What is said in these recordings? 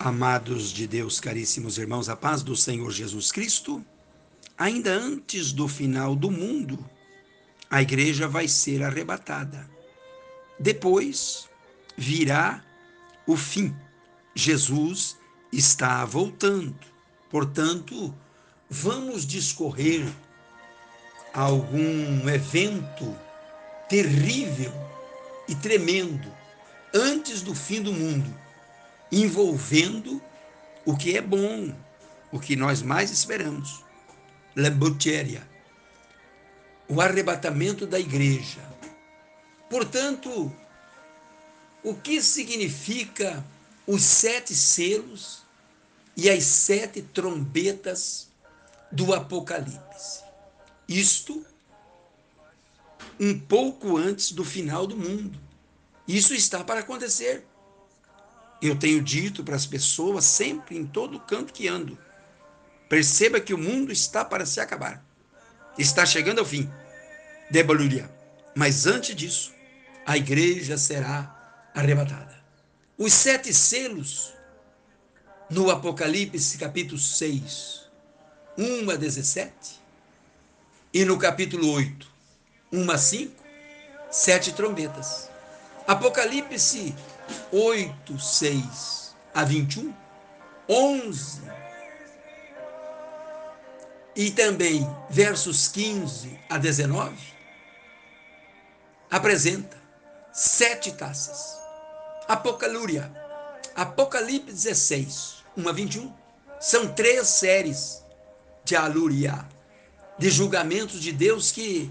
Amados de Deus, caríssimos irmãos, a paz do Senhor Jesus Cristo, ainda antes do final do mundo, a igreja vai ser arrebatada. Depois virá o fim. Jesus está voltando. Portanto, vamos discorrer algum evento terrível e tremendo antes do fim do mundo envolvendo o que é bom, o que nós mais esperamos. Lambutéria, o arrebatamento da igreja. Portanto, o que significa os sete selos e as sete trombetas do Apocalipse? Isto um pouco antes do final do mundo. Isso está para acontecer. Eu tenho dito para as pessoas sempre em todo canto que ando: perceba que o mundo está para se acabar. Está chegando ao fim. Debaluria. Mas antes disso, a igreja será arrebatada. Os sete selos no Apocalipse, capítulo 6, 1 a 17, e no capítulo 8, 1 a 5, sete trombetas. Apocalipse 8, 6 a 21, 11 e também versos 15 a 19, apresenta sete taças. Apocalúria, Apocalipse 16, 1 a 21, são três séries de alúria, de julgamentos de Deus que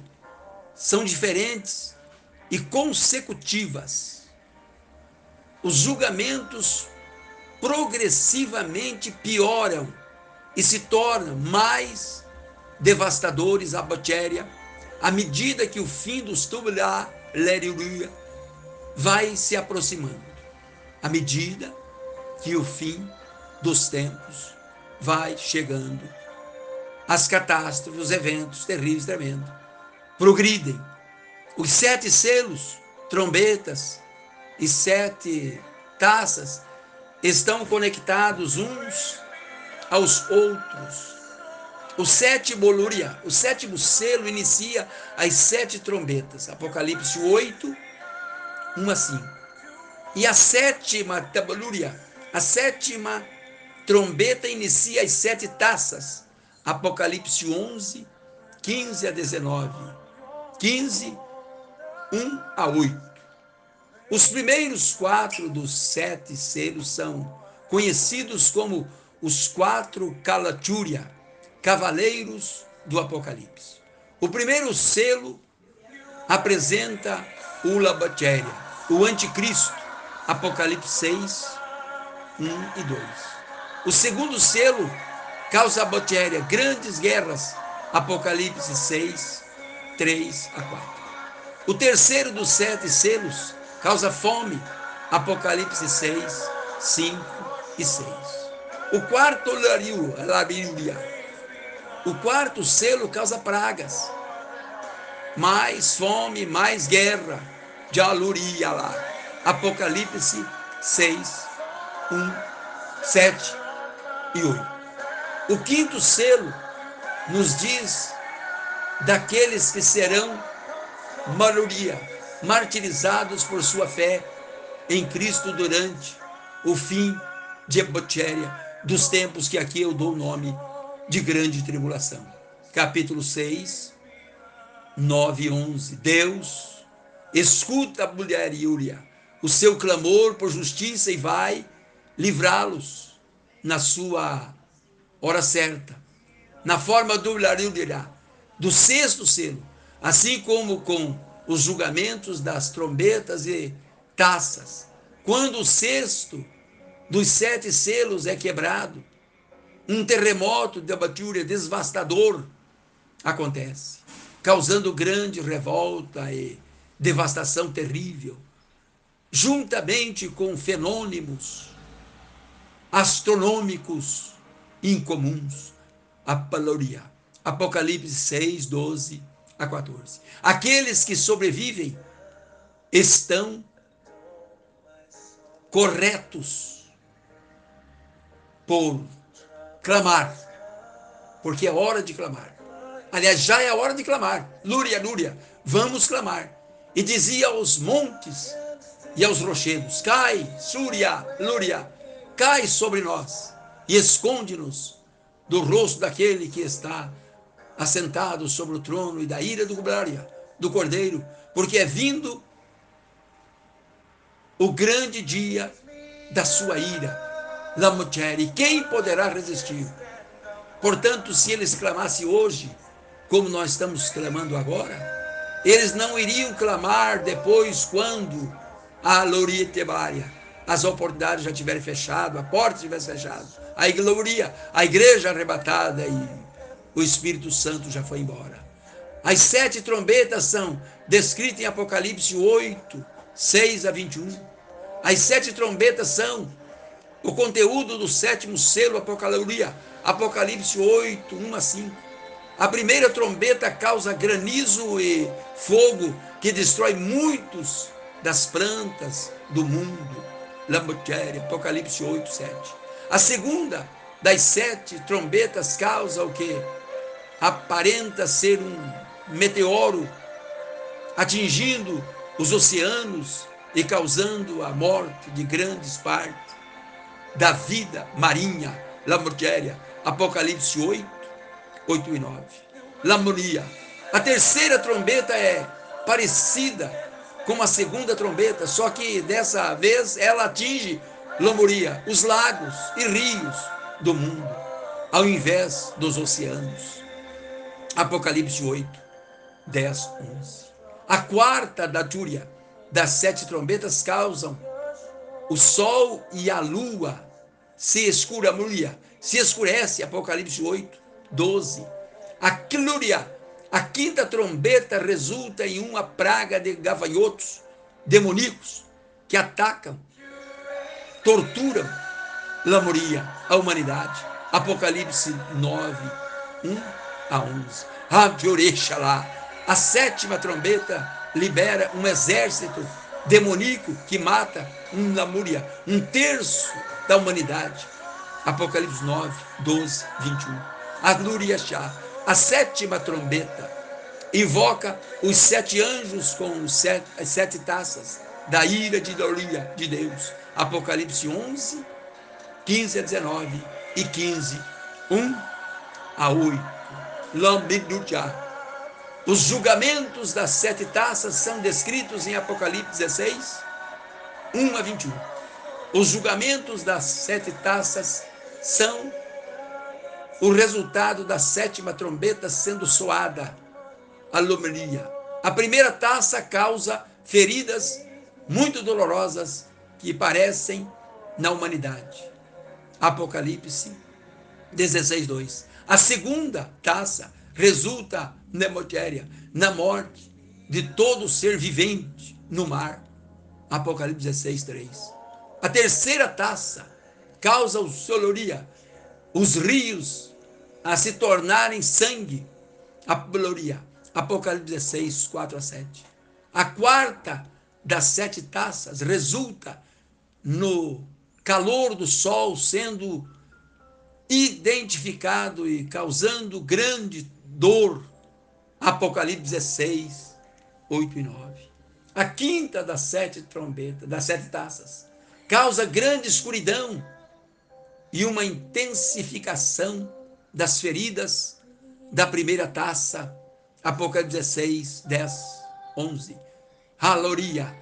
são diferentes e consecutivas os julgamentos progressivamente pioram e se tornam mais devastadores a bactéria à medida que o fim dos tubular vai se aproximando, à medida que o fim dos tempos vai chegando, as catástrofes, os eventos terríveis, tremendos, progridem. Os sete selos, trombetas, e sete taças estão conectados uns aos outros. O sétimo lúria, o sétimo selo inicia as sete trombetas. Apocalipse 8, 1 a 5. E a sétima tabalúria, a sétima trombeta inicia as sete taças. Apocalipse 11, 15 a 19. 15, 1 a 8. Os primeiros quatro dos sete selos são conhecidos como os quatro Kalatúria, cavaleiros do Apocalipse. O primeiro selo apresenta o Labatéria, o anticristo, Apocalipse 6, 1 e 2. O segundo selo causa a Batéria, grandes guerras, Apocalipse 6, 3 a 4. O terceiro dos sete selos causa fome. Apocalipse 6, 5 e 6. O quarto lario, a Bíblia. O quarto selo causa pragas. Mais fome, mais guerra. De aluria lá. Apocalipse 6, 1, 7 e 8. O quinto selo nos diz daqueles que serão maioria martirizados por sua fé em Cristo durante o fim de Ebotéria, dos tempos que aqui eu dou o nome de grande tribulação. Capítulo 6, 9 e 11. Deus escuta a mulher Iúria, o seu clamor por justiça e vai livrá-los na sua hora certa, na forma do do sexto selo, assim como com os julgamentos das trombetas e taças. Quando o sexto dos sete selos é quebrado, um terremoto de abatúria devastador acontece, causando grande revolta e devastação terrível, juntamente com fenômenos astronômicos incomuns. Apocalipse 6, 12 a 14. Aqueles que sobrevivem estão corretos por clamar, porque é hora de clamar. Aliás, já é hora de clamar. Lúria, Lúria, vamos clamar. E dizia aos montes e aos rochedos: Cai, Súria, Lúria, cai sobre nós e esconde-nos do rosto daquele que está assentado sobre o trono e da ira do glória do Cordeiro, porque é vindo o grande dia da sua ira, la mulher, e quem poderá resistir? Portanto, se eles clamassem hoje, como nós estamos clamando agora, eles não iriam clamar depois quando a Loritebaria, as oportunidades já tiverem fechado, a porta tivesse fechado, a igreja, a igreja arrebatada e o Espírito Santo já foi embora. As sete trombetas são descritas em Apocalipse 8, 6 a 21. As sete trombetas são o conteúdo do sétimo selo Apocalipse, Apocalipse 8, 1 a 5. A primeira trombeta causa granizo e fogo que destrói muitos das plantas do mundo. Lambotiere, Apocalipse 8, 7. A segunda das sete trombetas causa o que? Aparenta ser um meteoro atingindo os oceanos e causando a morte de grandes partes da vida marinha, Lamortiéria, Apocalipse 8, 8 e 9. Lamonia. A terceira trombeta é parecida com a segunda trombeta, só que dessa vez ela atinge Lamoria, os lagos e rios do mundo, ao invés dos oceanos. Apocalipse 8, 10, 11. A quarta da Túria das sete trombetas causam o sol e a lua se escuramulha, se escurece, Apocalipse 8, 12. A clúria, a quinta trombeta resulta em uma praga de gafanhotos demoníacos que atacam, torturam, lamoria a humanidade. Apocalipse 9, 1 a 11. Rabiorecha lá. A sétima trombeta libera um exército demoníaco que mata um lamúria, um terço da humanidade. Apocalipse 9, 12, 21. A glória a sétima trombeta, invoca os sete anjos com as sete taças da ira de gloria de Deus. Apocalipse 11, 15 a 19 e 15, 1 a 8. Lambiduja. Os julgamentos das sete taças são descritos em Apocalipse 16, 1 a 21. Os julgamentos das sete taças são o resultado da sétima trombeta sendo soada, a lomeria. A primeira taça causa feridas muito dolorosas que parecem na humanidade. Apocalipse 16, 2. A segunda taça resulta nemotéria, na morte de todo ser vivente no mar. Apocalipse 16, 3. A terceira taça causa o soloria, os rios a se tornarem sangue. Apoloria. Apocalipse 16, 4 a 7. A quarta das sete taças resulta no calor do sol sendo identificado e causando grande dor. Apocalipse 16, 8 e 9. A quinta das sete trombetas, das sete taças, causa grande escuridão e uma intensificação das feridas da primeira taça. Apocalipse 16, 10, 11. Aloria.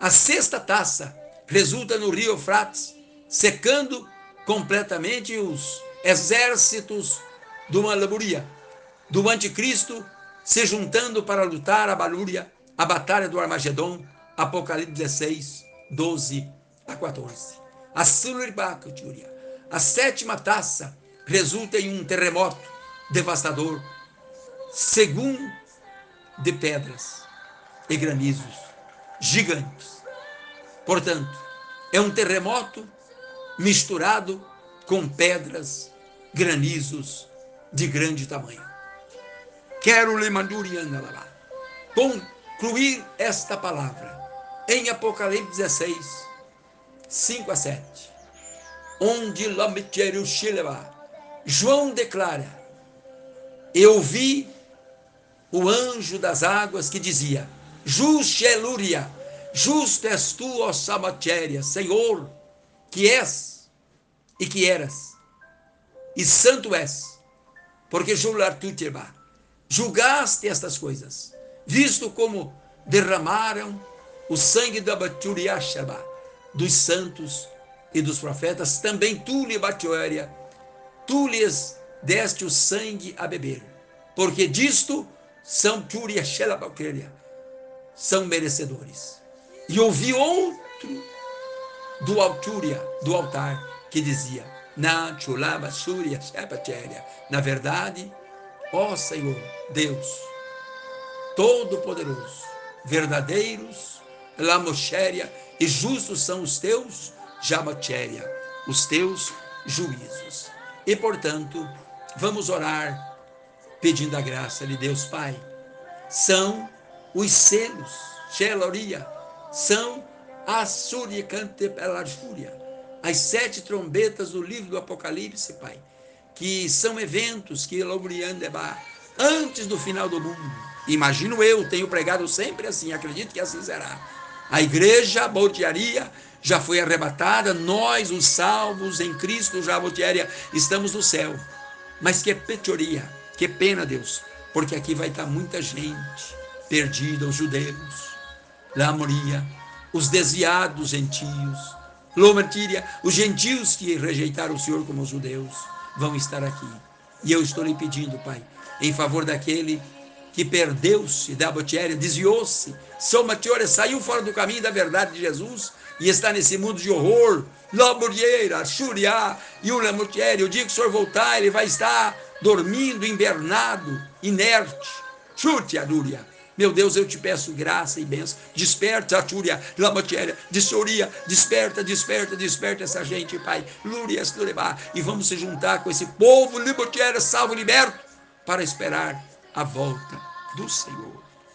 A sexta taça resulta no rio Eufrates, secando completamente os exércitos do Malaburia do anticristo se juntando para lutar a balúria, a batalha do Armagedon, Apocalipse 16, 12 a 14. A Suluribacutúria, a sétima taça, resulta em um terremoto devastador, segundo de pedras e granizos gigantes. Portanto, é um terremoto misturado com pedras, granizos de grande tamanho. Quero concluir esta palavra em Apocalipse 16, 5 a 7. onde. João declara: Eu vi o anjo das águas que dizia: Justelúria, justo és tu, ó Samatéria, Senhor, que és e que eras, e santo és, porque julgaste estas coisas, visto como derramaram o sangue da Baturiashaba, dos santos e dos profetas, também tu, Libatioria, tu lhes deste o sangue a beber, porque disto são são merecedores. E ouvi outro do alturia, do altar, que dizia: Na chulaba surya Na verdade, ó Senhor, Deus, Todo-Poderoso, verdadeiros, Lamochéria e justos são os teus Jamatéria, os teus juízos. E, portanto, vamos orar pedindo a graça de Deus Pai. São os selos, Sheloria, são a suricante pela fúria, as sete trombetas do livro do Apocalipse, Pai, que são eventos que Lobriandeba, antes do final do mundo. Imagino eu, tenho pregado sempre assim, acredito que assim será. A igreja boltearia já foi arrebatada, nós, os salvos em Cristo, já boltearia, estamos no céu. Mas que petoria, que pena, Deus, porque aqui vai estar muita gente perdida, os judeus, lá moria, os desviados gentios, Lomantíria, os gentios que rejeitaram o Senhor como judeus, vão estar aqui. E eu estou lhe pedindo, Pai, em favor daquele que perdeu-se da botiéria, desviou-se, Somatiore saiu fora do caminho da verdade de Jesus e está nesse mundo de horror, Lamurieira, Xuriá e o Lamutiere. O dia que o Senhor voltar, ele vai estar dormindo, invernado, inerte. Chute, Adúria. Meu Deus, eu te peço graça e bênção. Desperta, Atúria, Lamatiéria, Dissoria, desperta, desperta, desperta essa gente, Pai. Lúrias, Lureba. E vamos se juntar com esse povo, Limatiéria, salvo liberto, para esperar a volta do Senhor.